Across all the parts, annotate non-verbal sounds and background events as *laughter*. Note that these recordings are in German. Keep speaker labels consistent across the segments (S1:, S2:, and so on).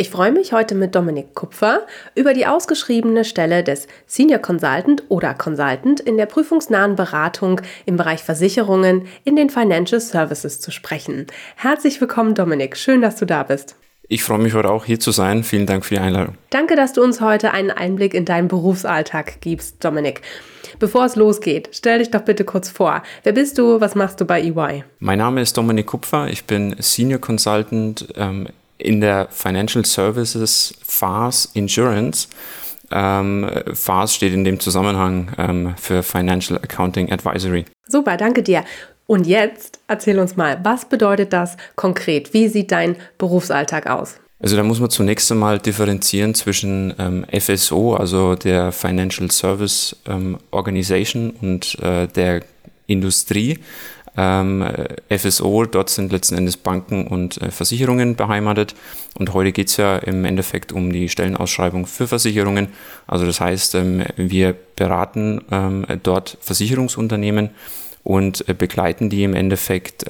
S1: Ich freue mich heute mit Dominik Kupfer über die ausgeschriebene Stelle des Senior Consultant oder Consultant in der prüfungsnahen Beratung im Bereich Versicherungen in den Financial Services zu sprechen. Herzlich willkommen, Dominik. Schön, dass du da bist.
S2: Ich freue mich heute auch hier zu sein. Vielen Dank für die Einladung.
S1: Danke, dass du uns heute einen Einblick in deinen Berufsalltag gibst, Dominik. Bevor es losgeht, stell dich doch bitte kurz vor. Wer bist du? Was machst du bei EY?
S2: Mein Name ist Dominik Kupfer. Ich bin Senior Consultant ähm, in der Financial Services FAS Insurance. Ähm, FAS steht in dem Zusammenhang ähm, für Financial Accounting Advisory.
S1: Super, danke dir. Und jetzt erzähl uns mal, was bedeutet das konkret? Wie sieht dein Berufsalltag aus?
S2: Also da muss man zunächst einmal differenzieren zwischen ähm, FSO, also der Financial Service ähm, Organization und äh, der Industrie. Ähm, FSO, dort sind letzten Endes Banken und äh, Versicherungen beheimatet. Und heute geht es ja im Endeffekt um die Stellenausschreibung für Versicherungen. Also das heißt, ähm, wir beraten ähm, dort Versicherungsunternehmen und äh, begleiten die im Endeffekt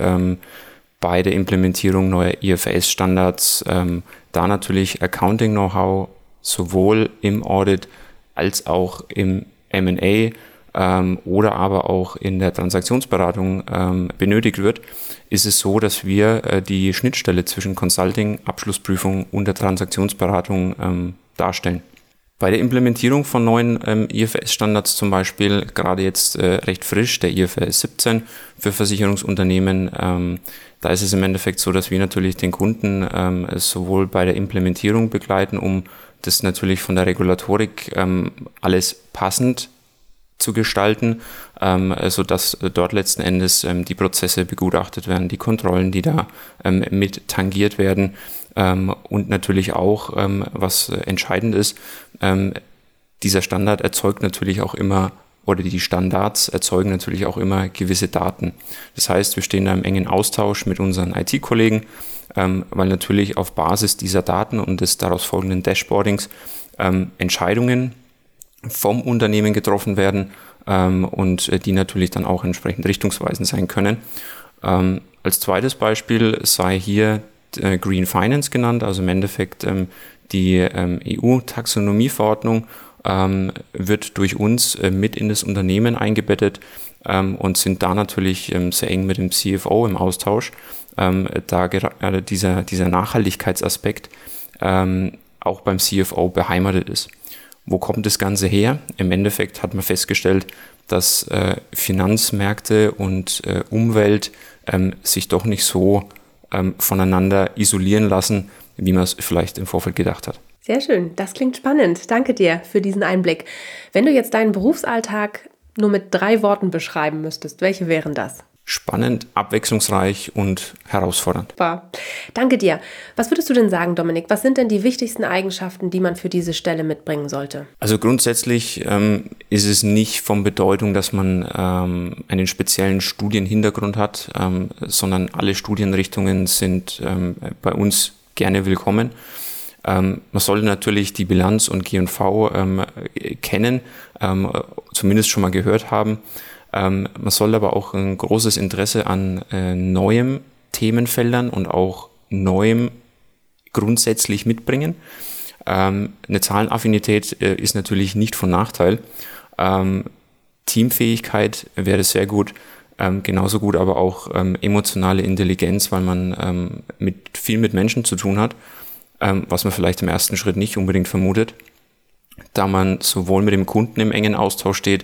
S2: bei der Implementierung neuer IFRS-Standards, ähm, da natürlich Accounting-Know-how sowohl im Audit als auch im MA ähm, oder aber auch in der Transaktionsberatung ähm, benötigt wird, ist es so, dass wir äh, die Schnittstelle zwischen Consulting, Abschlussprüfung und der Transaktionsberatung ähm, darstellen. Bei der Implementierung von neuen ähm, IFRS-Standards zum Beispiel, gerade jetzt äh, recht frisch, der IFRS 17 für Versicherungsunternehmen, ähm, da ist es im Endeffekt so, dass wir natürlich den Kunden ähm, sowohl bei der Implementierung begleiten, um das natürlich von der Regulatorik ähm, alles passend zu gestalten, ähm, sodass dort letzten Endes ähm, die Prozesse begutachtet werden, die Kontrollen, die da ähm, mit tangiert werden ähm, und natürlich auch, ähm, was entscheidend ist, ähm, dieser Standard erzeugt natürlich auch immer oder die Standards erzeugen natürlich auch immer gewisse Daten. Das heißt, wir stehen da im engen Austausch mit unseren IT-Kollegen, ähm, weil natürlich auf Basis dieser Daten und des daraus folgenden Dashboardings Entscheidungen vom Unternehmen getroffen werden ähm, und äh, die natürlich dann auch entsprechend richtungsweisend sein können. Ähm, als zweites Beispiel sei hier äh, Green Finance genannt, also im Endeffekt ähm, die ähm, EU-Taxonomieverordnung ähm, wird durch uns äh, mit in das Unternehmen eingebettet ähm, und sind da natürlich sehr eng mit dem CFO im Austausch, da gerade dieser, dieser Nachhaltigkeitsaspekt auch beim CFO beheimatet ist. Wo kommt das Ganze her? Im Endeffekt hat man festgestellt, dass äh, Finanzmärkte und äh, Umwelt ähm, sich doch nicht so ähm, voneinander isolieren lassen, wie man es vielleicht im Vorfeld gedacht hat.
S1: Sehr schön, das klingt spannend. Danke dir für diesen Einblick. Wenn du jetzt deinen Berufsalltag nur mit drei Worten beschreiben müsstest, welche wären das?
S2: Spannend, abwechslungsreich und herausfordernd.
S1: Super. Danke dir. Was würdest du denn sagen, Dominik? Was sind denn die wichtigsten Eigenschaften, die man für diese Stelle mitbringen sollte?
S2: Also grundsätzlich ähm, ist es nicht von Bedeutung, dass man ähm, einen speziellen Studienhintergrund hat, ähm, sondern alle Studienrichtungen sind ähm, bei uns gerne willkommen. Ähm, man sollte natürlich die Bilanz und G&V ähm, kennen, zumindest schon mal gehört haben. Ähm, man soll aber auch ein großes Interesse an äh, neuem Themenfeldern und auch neuem grundsätzlich mitbringen. Ähm, eine Zahlenaffinität äh, ist natürlich nicht von Nachteil. Ähm, Teamfähigkeit wäre sehr gut, ähm, genauso gut aber auch ähm, emotionale Intelligenz, weil man ähm, mit, viel mit Menschen zu tun hat, was man vielleicht im ersten Schritt nicht unbedingt vermutet, da man sowohl mit dem Kunden im engen Austausch steht,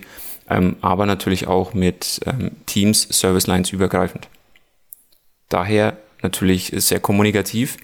S2: ähm, aber natürlich auch mit ähm, Teams, Service Lines übergreifend. Daher natürlich sehr kommunikativ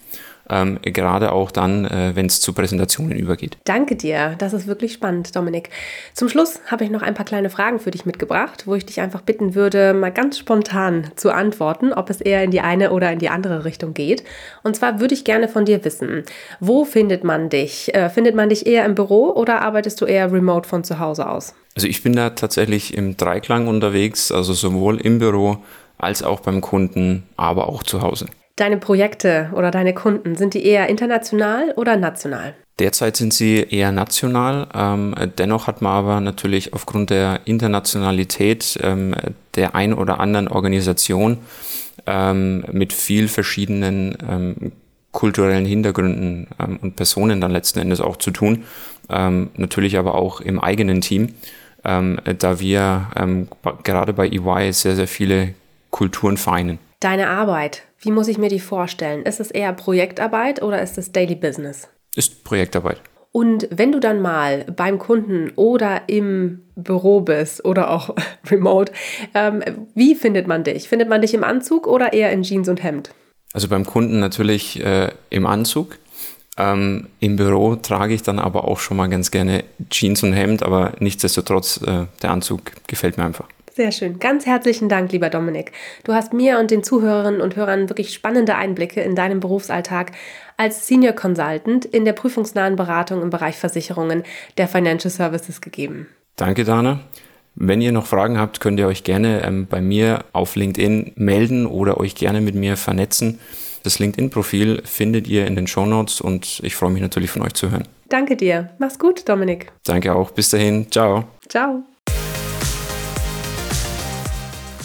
S2: ähm, gerade auch dann, äh, wenn es zu Präsentationen übergeht.
S1: Danke dir, das ist wirklich spannend, Dominik. Zum Schluss habe ich noch ein paar kleine Fragen für dich mitgebracht, wo ich dich einfach bitten würde, mal ganz spontan zu antworten, ob es eher in die eine oder in die andere Richtung geht. Und zwar würde ich gerne von dir wissen, wo findet man dich? Äh, findet man dich eher im Büro oder arbeitest du eher remote von zu Hause aus?
S2: Also ich bin da tatsächlich im Dreiklang unterwegs, also sowohl im Büro als auch beim Kunden, aber auch zu Hause.
S1: Deine Projekte oder deine Kunden, sind die eher international oder national?
S2: Derzeit sind sie eher national. Ähm, dennoch hat man aber natürlich aufgrund der Internationalität ähm, der ein oder anderen Organisation ähm, mit viel verschiedenen ähm, kulturellen Hintergründen ähm, und Personen dann letzten Endes auch zu tun. Ähm, natürlich aber auch im eigenen Team, da wir gerade bei EY sehr, sehr viele Kulturen vereinen.
S1: Deine Arbeit, wie muss ich mir die vorstellen? Ist es eher Projektarbeit oder ist es Daily Business?
S2: Ist Projektarbeit.
S1: Und wenn du dann mal beim Kunden oder im Büro bist oder auch *laughs* remote, ähm, wie findet man dich? Findet man dich im Anzug oder eher in Jeans und Hemd?
S2: Also beim Kunden natürlich äh, im Anzug. Ähm, Im Büro trage ich dann aber auch schon mal ganz gerne Jeans und Hemd, aber nichtsdestotrotz, äh, der Anzug gefällt mir einfach.
S1: Sehr schön. Ganz herzlichen Dank, lieber Dominik. Du hast mir und den Zuhörerinnen und Hörern wirklich spannende Einblicke in deinen Berufsalltag als Senior Consultant in der prüfungsnahen Beratung im Bereich Versicherungen der Financial Services gegeben.
S2: Danke, Dana. Wenn ihr noch Fragen habt, könnt ihr euch gerne ähm, bei mir auf LinkedIn melden oder euch gerne mit mir vernetzen. Das LinkedIn-Profil findet ihr in den Show Notes und ich freue mich natürlich von euch zu hören.
S1: Danke dir. Mach's gut, Dominik.
S2: Danke auch. Bis dahin. Ciao.
S1: Ciao.